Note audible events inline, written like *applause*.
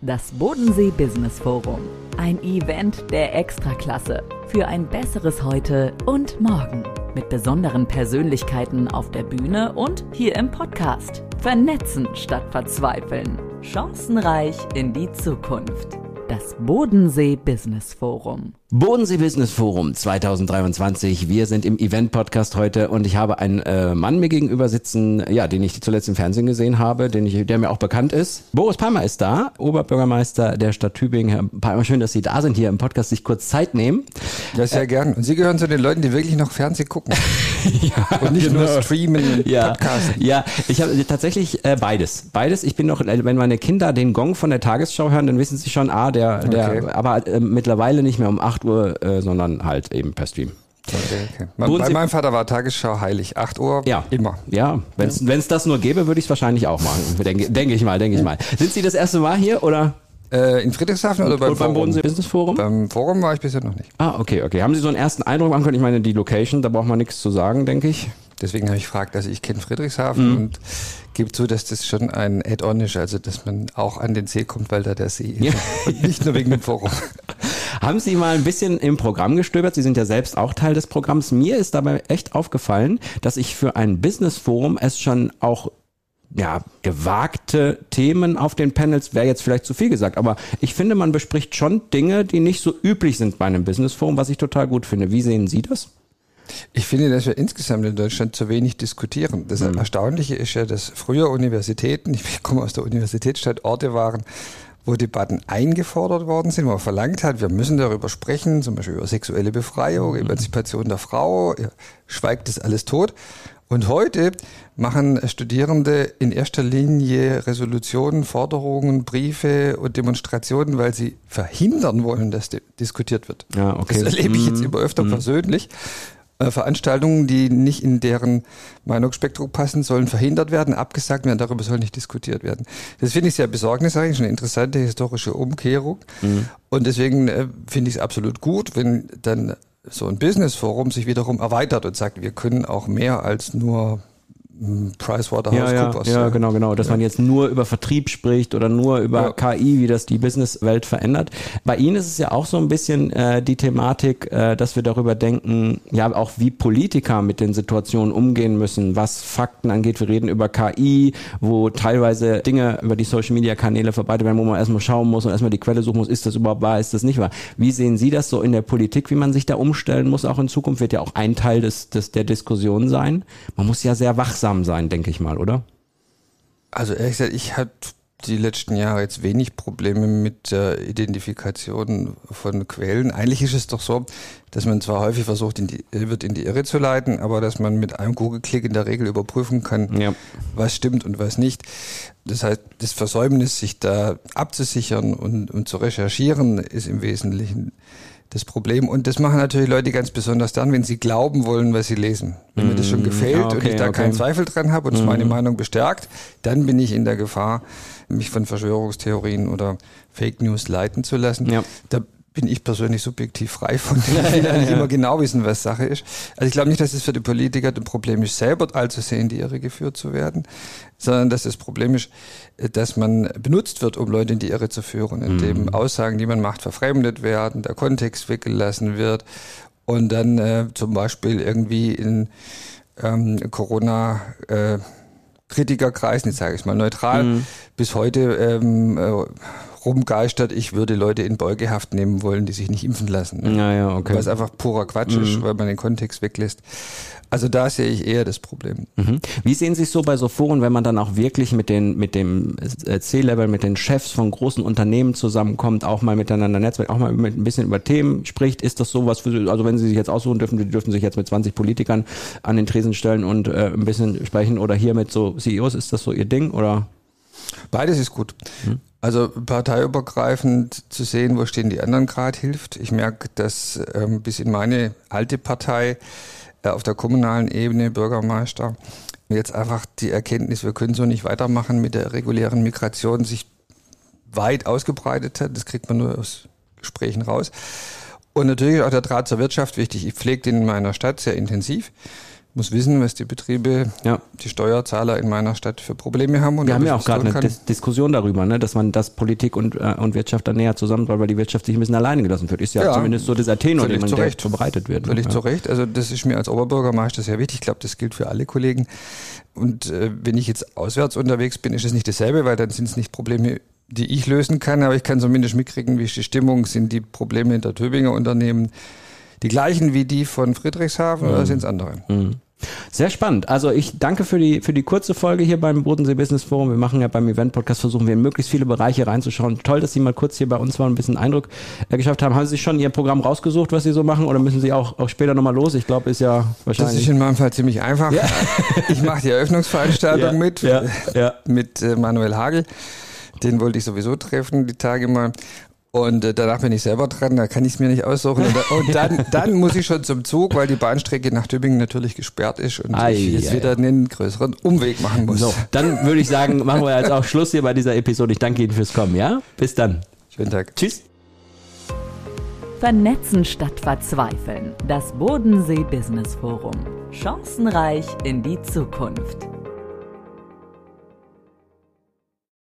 Das Bodensee Business Forum. Ein Event der Extraklasse für ein besseres Heute und Morgen. Mit besonderen Persönlichkeiten auf der Bühne und hier im Podcast. Vernetzen statt verzweifeln. Chancenreich in die Zukunft. Das Bodensee Business Forum. Bodensee Business Forum 2023. Wir sind im Event-Podcast heute und ich habe einen äh, Mann mir gegenüber sitzen, ja, den ich zuletzt im Fernsehen gesehen habe, den ich, der mir auch bekannt ist. Boris Palmer ist da, Oberbürgermeister der Stadt Tübingen. Herr Palmer, schön, dass Sie da sind hier im Podcast, sich kurz Zeit nehmen. Ja, sehr äh, gern. Und Sie gehören zu den Leuten, die wirklich noch Fernsehen gucken. *laughs* *laughs* ja, und nicht genau. nur streamen, ja, podcasten. Ja, ich habe tatsächlich äh, beides. Beides. Ich bin noch, wenn meine Kinder den Gong von der Tagesschau hören, dann wissen sie schon, ah, der, der, okay. aber äh, mittlerweile nicht mehr um 8 Uhr, äh, sondern halt eben per Stream. Okay, okay. Bei meinem Vater war Tagesschau heilig. 8 Uhr, ja. immer. Ja, wenn es das nur gäbe, würde ich es wahrscheinlich auch machen. Denke denk ich mal, denke ich mal. Sind Sie das erste Mal hier oder? Äh, in Friedrichshafen oder beim, beim Bodensee Business Forum? Beim Forum war ich bisher noch nicht. Ah, okay, okay. Haben Sie so einen ersten Eindruck machen können? Ich meine, die Location, da braucht man nichts zu sagen, denke ich. Deswegen habe ich gefragt, also ich kenne Friedrichshafen mhm. und gebe zu, dass das schon ein Add-on ist, also dass man auch an den See kommt, weil da der See ist. Ja. Und nicht nur wegen dem Forum. *laughs* Haben Sie mal ein bisschen im Programm gestöbert? Sie sind ja selbst auch Teil des Programms. Mir ist dabei echt aufgefallen, dass ich für ein Business Forum es schon auch ja, gewagte Themen auf den Panels wäre jetzt vielleicht zu viel gesagt, aber ich finde, man bespricht schon Dinge, die nicht so üblich sind bei einem Business Forum, was ich total gut finde. Wie sehen Sie das? Ich finde, dass wir insgesamt in Deutschland zu wenig diskutieren. Das mhm. Erstaunliche ist ja, dass früher Universitäten, *laughs* ich komme aus der Universitätsstadt, Orte waren, wo Debatten eingefordert worden sind, wo man verlangt hat, wir müssen darüber sprechen, zum Beispiel über sexuelle Befreiung, mhm. Emanzipation der Frau, schweigt das alles tot. Und heute machen Studierende in erster Linie Resolutionen, Forderungen, Briefe und Demonstrationen, weil sie verhindern wollen, dass diskutiert wird. Ja, okay. Das erlebe ich jetzt mhm. immer öfter mhm. persönlich. Äh, Veranstaltungen, die nicht in deren Meinungsspektrum passen, sollen verhindert werden, abgesagt werden, darüber soll nicht diskutiert werden. Das finde ich sehr besorgniserregend, eine interessante historische Umkehrung. Mhm. Und deswegen äh, finde ich es absolut gut, wenn dann so ein Business-Forum sich wiederum erweitert und sagt, wir können auch mehr als nur PricewaterhouseCoopers. Ja, ja, ja, genau, genau. Dass ja. man jetzt nur über Vertrieb spricht oder nur über ja. KI, wie das die Businesswelt verändert. Bei Ihnen ist es ja auch so ein bisschen äh, die Thematik, äh, dass wir darüber denken, ja, auch wie Politiker mit den Situationen umgehen müssen, was Fakten angeht. Wir reden über KI, wo teilweise Dinge über die Social Media Kanäle verbreitet werden, wo man erstmal schauen muss und erstmal die Quelle suchen muss, ist das überhaupt wahr, ist das nicht wahr? Wie sehen Sie das so in der Politik, wie man sich da umstellen muss, auch in Zukunft wird ja auch ein Teil des, des der Diskussion sein. Man muss ja sehr wachsam wachsam sein, denke ich mal, oder? Also ehrlich gesagt, ich hatte die letzten Jahre jetzt wenig Probleme mit der Identifikation von Quellen. Eigentlich ist es doch so, dass man zwar häufig versucht, in die, wird in die Irre zu leiten, aber dass man mit einem Google-Klick in der Regel überprüfen kann, ja. was stimmt und was nicht. Das heißt, das Versäumnis, sich da abzusichern und, und zu recherchieren, ist im Wesentlichen das Problem. Und das machen natürlich Leute ganz besonders dann, wenn sie glauben wollen, was sie lesen. Wenn mm. mir das schon mm, gefällt okay, und ich da okay. keinen Zweifel dran habe und es mm. meine Meinung bestärkt, dann bin ich in der Gefahr, mich von Verschwörungstheorien oder Fake News leiten zu lassen. Ja. Da bin ich persönlich subjektiv frei von. *laughs* Ich will ja, nicht ja. immer genau wissen, was Sache ist. Also ich glaube nicht, dass es für die Politiker ein Problem ist, selber allzu sehr in die Irre geführt zu werden, sondern dass das Problem ist, dass man benutzt wird, um Leute in die Irre zu führen, indem mhm. Aussagen, die man macht, verfremdet werden, der Kontext weggelassen wird und dann äh, zum Beispiel irgendwie in ähm, Corona äh, Kritikerkreisen, jetzt sage ich mal neutral, mhm. bis heute ähm, äh, rumgeistert, ich würde Leute in Beugehaft nehmen wollen, die sich nicht impfen lassen. Ne? Ja, ja, okay. Was einfach purer Quatsch mhm. ist, weil man den Kontext weglässt. Also da sehe ich eher das Problem. Mhm. Wie sehen Sie es so bei so Foren, wenn man dann auch wirklich mit den mit dem C-Level, mit den Chefs von großen Unternehmen zusammenkommt, auch mal miteinander netzwerkt, auch mal mit ein bisschen über Themen spricht? Ist das sowas für Sie, also wenn Sie sich jetzt aussuchen dürfen, die dürfen sich jetzt mit 20 Politikern an den Tresen stellen und äh, ein bisschen sprechen oder hier mit so CEOs, ist das so Ihr Ding oder? Beides ist gut. Mhm. Also parteiübergreifend zu sehen, wo stehen die anderen gerade hilft. Ich merke, dass ähm, bis in meine alte Partei äh, auf der kommunalen Ebene, Bürgermeister, jetzt einfach die Erkenntnis, wir können so nicht weitermachen mit der regulären Migration, sich weit ausgebreitet hat. Das kriegt man nur aus Gesprächen raus. Und natürlich auch der Draht zur Wirtschaft wichtig. Ich pflege den in meiner Stadt sehr intensiv muss wissen, was die Betriebe, ja. die Steuerzahler in meiner Stadt für Probleme haben. Und Wir haben ja auch gerade eine Dis Diskussion darüber, ne, dass man das Politik und, äh, und Wirtschaft dann näher zusammenbaut, weil die Wirtschaft sich ein bisschen alleine gelassen wird. Ist ja, ja zumindest so dieser Tenor, den man der verbreitet wird. Ne? Völlig ne? zu Recht. Also das ist mir als Oberbürgermeister sehr wichtig. Ich glaube, das gilt für alle Kollegen. Und äh, wenn ich jetzt auswärts unterwegs bin, ist es nicht dasselbe, weil dann sind es nicht Probleme, die ich lösen kann, aber ich kann zumindest mitkriegen, wie ist die Stimmung, sind die Probleme in der Tübinger Unternehmen die gleichen wie die von Friedrichshafen mhm. oder sind es andere? Mhm. Sehr spannend. Also ich danke für die, für die kurze Folge hier beim Bodensee Business Forum. Wir machen ja beim Event Podcast, versuchen wir in möglichst viele Bereiche reinzuschauen. Toll, dass Sie mal kurz hier bei uns waren, ein bisschen Eindruck äh, geschafft haben. Haben Sie schon Ihr Programm rausgesucht, was Sie so machen oder müssen Sie auch, auch später nochmal los? Ich glaube, ist ja wahrscheinlich... Das ist in meinem Fall ziemlich einfach. Ja. *laughs* Ich mache die Eröffnungsveranstaltung ja, mit, ja, *laughs* mit äh, Manuel Hagel. Den wollte ich sowieso treffen, die Tage mal. Und äh, danach bin ich selber dran, da kann ich es mir nicht aussuchen. Und, und, dann, *laughs* dann muss ich schon zum Zug, weil die Bahnstrecke nach Tübingen natürlich gesperrt ist und ei, ich jetzt ei, wieder einen größeren Umweg machen muss. So, dann würde ich sagen, machen wir jetzt auch Schluss hier bei dieser Episode. Ich danke Ihnen fürs Kommen, ja? Bis dann. Schönen Tag. Tschüss. Vernetzen statt Verzweifeln. Das Bodensee Business Forum. Chancenreich in die Zukunft.